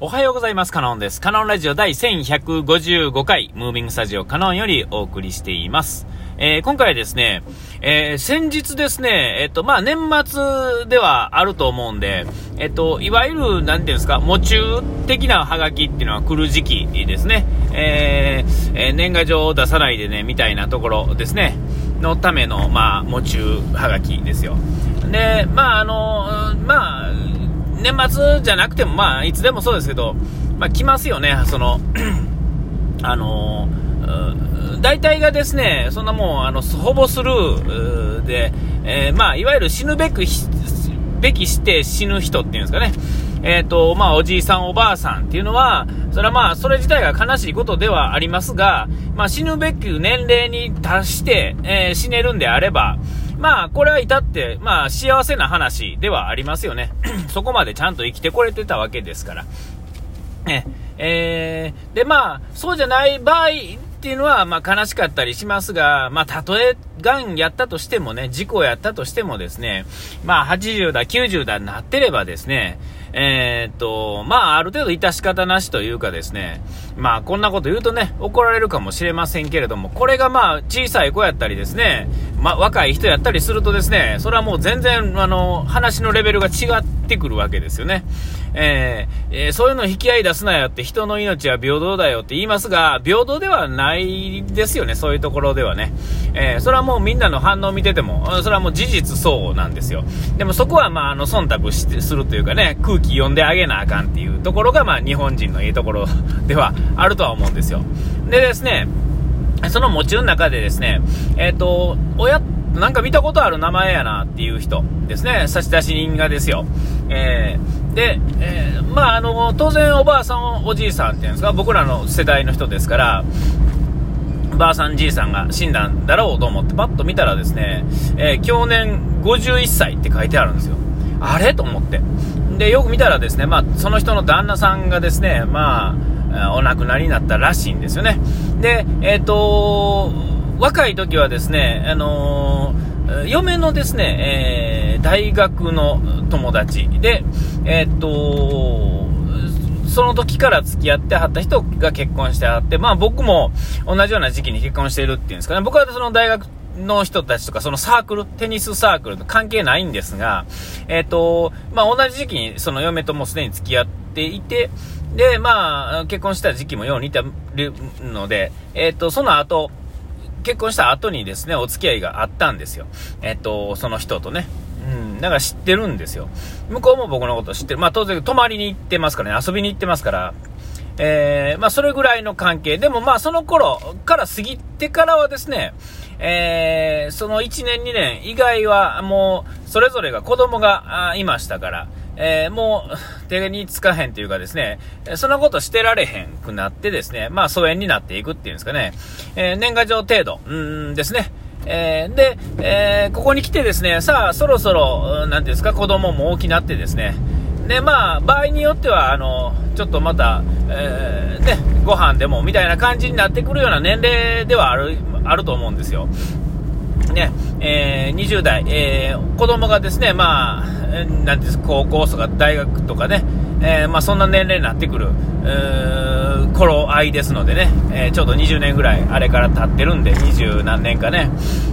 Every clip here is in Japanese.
おはようございます。カノンです。カノンラジオ第1155回、ムービングスタジオカノンよりお送りしています。えー、今回はですね、えー、先日ですね、えっと、まあ、年末ではあると思うんで、えっと、いわゆる、なんていうんですか、喪中的なハガキっていうのは来る時期ですね。え、え年賀状を出さないでね、みたいなところですね。のための、まあ、喪中ハガキですよ。で、まあ、あの、まあ、年末じゃなくても、まあ、いつでもそうですけど、まあ、来ますよね、その、あの大体がですね、そんなもう、あの、ほぼスルーで、えー、まあ、いわゆる死ぬべく、べきして死ぬ人っていうんですかね。えっ、ー、と、まあ、おじいさん、おばあさんっていうのは、それはまあ、それ自体が悲しいことではありますが、まあ、死ぬべく年齢に達して、えー、死ねるんであれば、まあ、これは至って、まあ、幸せな話ではありますよね。そこまでちゃんと生きてこれてたわけですから。ね、えー、で、まあ、そうじゃない場合っていうのは、まあ、悲しかったりしますが、まあ、たとえ、がんやったとしてもね、事故やったとしてもですね、まあ、80だ、90だになってればですね、えー、っと、まあ、ある程度致し方なしというかですね、まあ、こんなこと言うとね、怒られるかもしれませんけれども、これがまあ、小さい子やったりですね、まあ、若い人やったりするとですね、それはもう全然、あの、話のレベルが違ってくるわけですよね。えー、えー、そういうの引き合い出すなよって人の命は平等だよって言いますが、平等ではないですよね、そういうところではね。えー、それはもうみんなの反応を見てても、それはもう事実そうなんですよ。でもそこはまあ、あの、忖度してするというかね、空気読んであげなあかんっていうところがまあ、日本人のいいところではあるとは思うんですよ。でですね、その餅の中でですね、えっ、ー、と、親、なんか見たことある名前やなっていう人ですね、差出人がですよ。えー、で、えー、まあ、あの、当然おばあさん、おじいさんっていうんですか、僕らの世代の人ですから、ばあさんじいさんが死んだんだろうと思ってパッと見たらですね、えー、去年51歳って書いてあるんですよ。あれ？と思って。で、よく見たらですね、まあ、その人の旦那さんがですね、まあ、お亡くなりになったらしいんですよね。で、えっ、ー、と、若い時はですね、あのー、嫁のですね、えー、大学の友達で、えっ、と、その時から付き合ってはった人が結婚してはって、まあ僕も同じような時期に結婚しているっていうんですかね、僕はその大学の人たちとか、そのサークル、テニスサークルと関係ないんですが、えっ、と、まあ、同じ時期にその嫁ともすでに付き合っていて、で、まあ、結婚した時期もよう似てるので、えっ、と、その後、結婚した後にですね、お付き合いがあったんですよ。えっ、と、その人とね。うん、だから知ってるんですよ。向こうも僕のこと知ってる。まあ当然泊まりに行ってますからね、遊びに行ってますから、えー、まあそれぐらいの関係。でもまあその頃から過ぎてからはですね、えー、その1年2年以外はもうそれぞれが子供がいましたから、えー、もう手につかへんというかですね、そんなことしてられへんくなってですね、まあ疎遠になっていくっていうんですかね、えー、年賀状程度、うんですね。えー、で、え、ここに来てですね、さあ、そろそろ、なんですか、子供も大きなってですね、で、まあ、場合によっては、あの、ちょっとまた、えー、ね、ご飯でもみたいな感じになってくるような年齢ではある、あると思うんですよ。ね、えー、20代、えー、子供がですね、まあ、なんです高校とか大学とかね、えー、まあ、そんな年齢になってくる、頃合いですのでね、えー、ちょうど20年ぐらいあれから経ってるんで、20何年かね、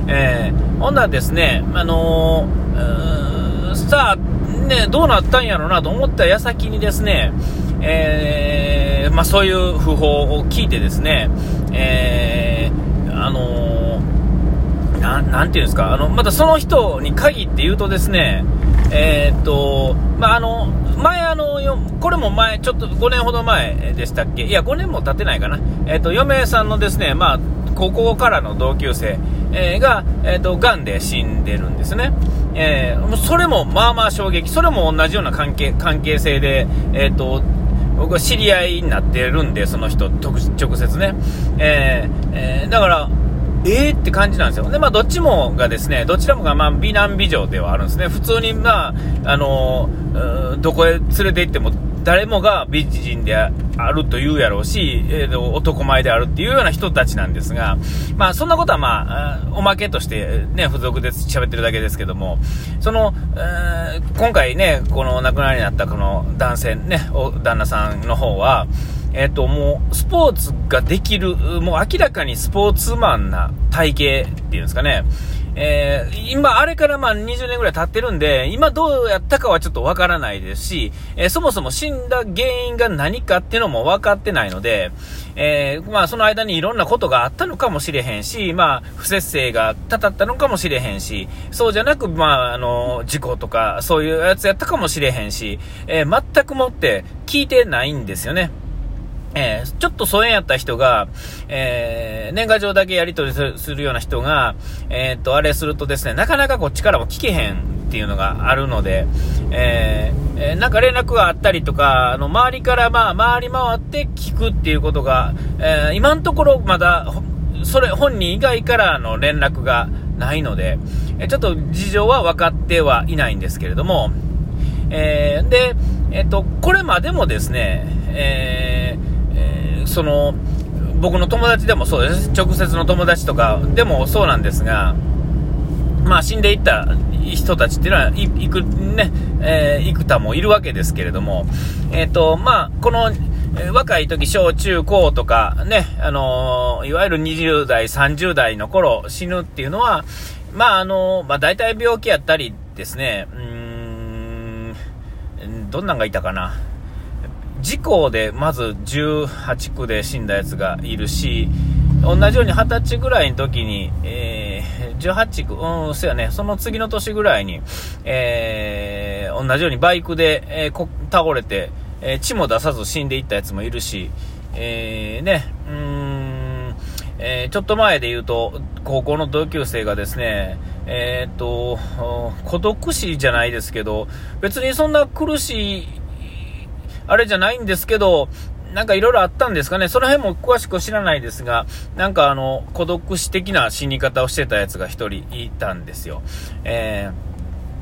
えー、ほんならですね、あのー、さあ、ね、どうなったんやろうなと思った矢先にですね、えー、まあ、そういう訃報を聞いてですね、えー、あのー、なんていうんですか、あの、またその人に限って言うとですね、えー、っと、まあ、あの、前あの、これも前、ちょっと5年ほど前でしたっけ？いや、5年も経ってないかな。えっと、嫁さんのですね、まあ、高校からの同級生、えー、が、えっと、癌で死んでるんですね。えー、それもまあまあ衝撃、それも同じような関係関係性で、えーと、僕は知り合いになってるんで、その人、直接ね。えー、えー、だから、えーって感じなんですよ。で、まあ、どっちもがですね、どちらもが、まあ、美男美女ではあるんですね。普通に、まあ、あのー、どこへ連れて行っても、誰もが美人であるというやろうし、えー、男前であるっていうような人たちなんですが、まあ、そんなことはまあ、おまけとしてね、付属で喋ってるだけですけども、その、えー、今回ね、この亡くなりになったこの男性ね、旦那さんの方は、えっ、ー、と、もう、スポーツができる、もう明らかにスポーツマンな体型っていうんですかね。えー、今、あれからまあ20年ぐらい経ってるんで、今どうやったかはちょっとわからないですし、えー、そもそも死んだ原因が何かっていうのも分かってないので、えー、まあその間にいろんなことがあったのかもしれへんし、まあ不節制がたたったのかもしれへんし、そうじゃなく、まああの、事故とかそういうやつやったかもしれへんし、え全くもって聞いてないんですよね。えー、ちょっと疎遠やった人が、えー、年賀状だけやり取りするような人が、えー、っと、あれするとですね、なかなかこっちからも聞けへんっていうのがあるので、えー、なんか連絡があったりとか、あの、周りからまあ、回り回って聞くっていうことが、え今のところまだ、それ、本人以外からの連絡がないので、えちょっと事情は分かってはいないんですけれども、えで、えっと、これまでもですね、えーその、僕の友達でもそうです。直接の友達とかでもそうなんですが、まあ死んでいった人たちっていうのは、いく、ね、えー、幾多もいるわけですけれども、えっ、ー、と、まあ、この、若い時、小中高とか、ね、あのー、いわゆる20代、30代の頃死ぬっていうのは、まあ、あのまあ、大体病気やったりですね、うん、どんなんがいたかな。事故でまず18区で死んだやつがいるし、同じように20歳ぐらいの時に、えー、18区、うん、そうやね、その次の年ぐらいに、えー、同じようにバイクで、えー、倒れて、えー、血も出さず死んでいったやつもいるし、えー、ね、うん、えー、ちょっと前で言うと、高校の同級生がですね、えー、っと、孤独死じゃないですけど、別にそんな苦しいあれじゃないんですけど、なんかいろいろあったんですかね。その辺も詳しく知らないですが、なんかあの、孤独死的な死に方をしてたやつが一人いたんですよ。え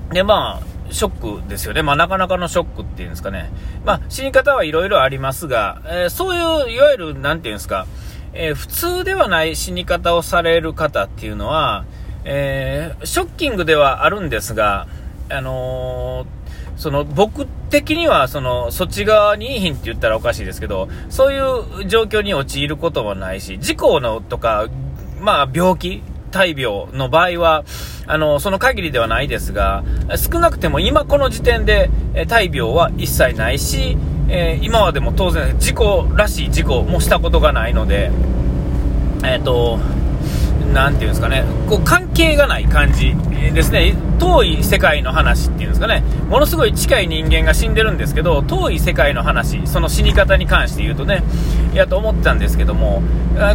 ー、で、まあ、ショックですよね。まあ、なかなかのショックっていうんですかね。まあ、死に方はいろいろありますが、えー、そういう、いわゆる、なんていうんですか、えー、普通ではない死に方をされる方っていうのは、えー、ショッキングではあるんですが、あのーその僕的にはそのそっち側にいいひんって言ったらおかしいですけど、そういう状況に陥ることもないし、事故のとか、まあ病気、大病の場合は、あの、その限りではないですが、少なくても今この時点で、え大病は一切ないし、えー、今はでも当然事故らしい事故もしたことがないので、えっ、ー、と、なんていうんですかね、こう関係がない感じですね、遠い世界の話っていうんですかね、ものすごい近い人間が死んでるんですけど、遠い世界の話、その死に方に関して言うとね、いやと思ってたんですけども、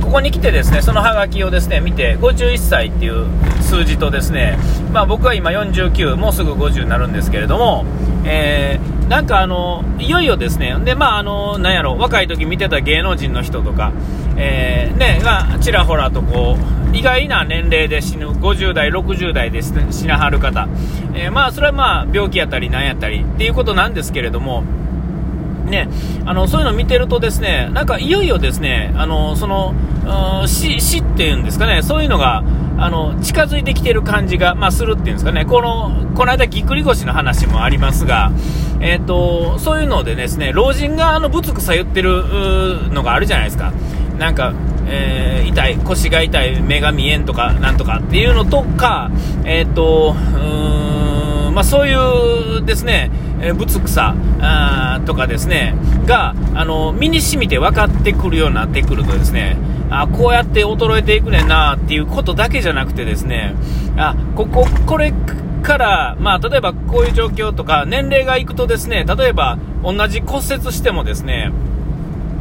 ここに来てですね、そのハガキをですね、見て、51歳っていう数字とですね、まあ僕は今49、もうすぐ50になるんですけれども、えー、なんかあの、いよいよですね、で、まああの、なんやろ、若い時見てた芸能人の人とか、えー、ね、がちらほらとこう、意外な年齢で死ぬ50代、60代で死なはる方、えー、まあそれはまあ病気やったりなんやったりっていうことなんですけれども、ね、あのそういうのを見てるとですねなんかいよいよですねあのその死っていうんですかねそういうのがあの近づいてきてる感じが、まあ、するっていうんですかねこのこの間ぎっくり腰の話もありますが、えーと、そういうのでですね老人があのぶつくさ言ってるのがあるじゃないですか。なんかえー、痛い、腰が痛い、目が見えんとか、なんとかっていうのとか、え、ー、と、うーんまあ、そういうですね、えー、ぶつくさとかですね、が、あの、身に染みて分かってくるようになってくるとですね、あこうやって衰えていくねんなっていうことだけじゃなくてですね、あ、ここ、これから、まあ、例えばこういう状況とか、年齢がいくとですね、例えば同じ骨折してもですね、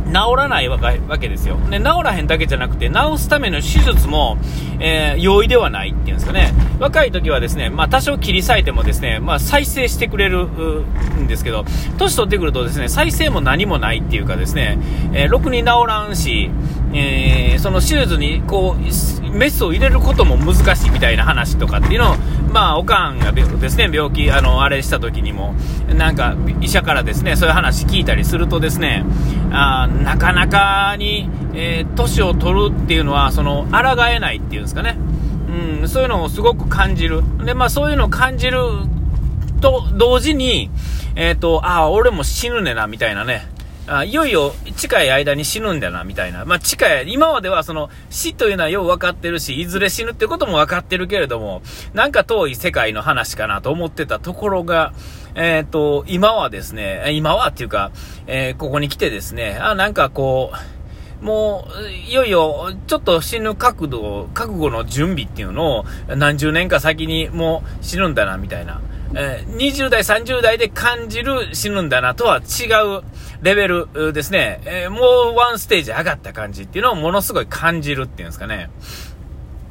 治らないわけですよ。で、治らへんだけじゃなくて、治すための手術も、えー、容易ではないっていうんですかね。若い時はですね、まあ多少切り裂いてもですね、まあ再生してくれるんですけど、年取ってくるとですね、再生も何もないっていうかですね、えー、ろくに治らんし、えー、そのシューズにこうメスを入れることも難しいみたいな話とかっていうのを、まあ、おかんがですね病気、あのあれした時にも、なんか医者からですねそういう話聞いたりすると、ですねあなかなかに、えー、年を取るっていうのは、その抗えないっていうんですかね、うん、そういうのをすごく感じる、でまあ、そういうのを感じると同時に、えっ、ー、とああ、俺も死ぬねなみたいなね。あいよいよ近い間に死ぬんだな、みたいな。まあ、近い、今まではその死というのはよう分かってるし、いずれ死ぬってことも分かってるけれども、なんか遠い世界の話かなと思ってたところが、えっ、ー、と、今はですね、今はっていうか、えー、ここに来てですね、あ、なんかこう、もう、いよいよ、ちょっと死ぬ覚悟、覚悟の準備っていうのを、何十年か先にもう死ぬんだな、みたいな。え、20代、30代で感じる死ぬんだなとは違うレベルですね。え、もうワンステージ上がった感じっていうのをものすごい感じるっていうんですかね。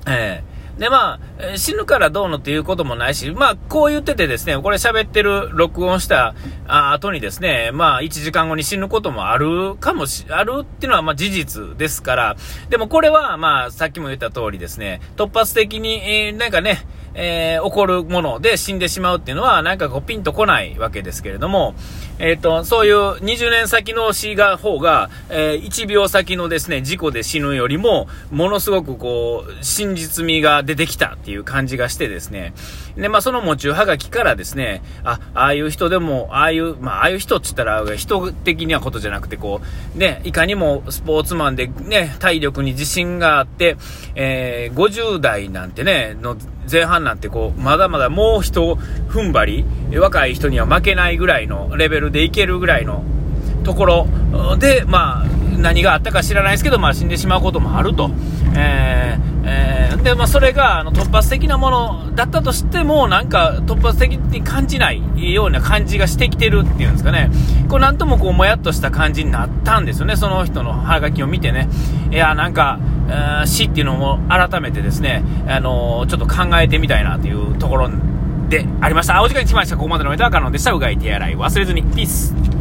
えーで、まあ、死ぬからどうのっていうこともないし、まあ、こう言っててですね、これ喋ってる、録音した後にですね、まあ、1時間後に死ぬこともあるかもし、あるっていうのは、まあ、事実ですから、でもこれは、まあ、さっきも言った通りですね、突発的に、えー、なんかね、えー、起こるもので死んでしまうっていうのは、なんかこうピンとこないわけですけれども、えっ、ー、と、そういう20年先の死が方が、えー、1秒先のですね、事故で死ぬよりも、ものすごくこう、真実味が出てきたっていう感じがしてですね、で、まあその持ちはがきからですね、あ、ああいう人でも、ああいう、まあああいう人って言ったら、人的にはことじゃなくて、こう、ね、いかにもスポーツマンでね、体力に自信があって、えー、50代なんてね、の前半なんてこう、まだまだもう一踏ん張り、若い人には負けないぐらいのレベルでいけるぐらいのところで、まあ、何があったか知らないですけど、まあ、死んでしまうこともあると。えーえー、で、まあ、それがあの突発的なものだったとしても、なんか突発的に感じないような感じがしてきてるっていうんですかね。こう、なんともこう、もやっとした感じになったんですよね。その人のハガキを見てね。いや、なんか、死っていうのも改めてですね、あのー、ちょっと考えてみたいなというところでありました。お時間に来ました。ここまでのメタカノンでした。うがい手洗い忘れずに。ピース。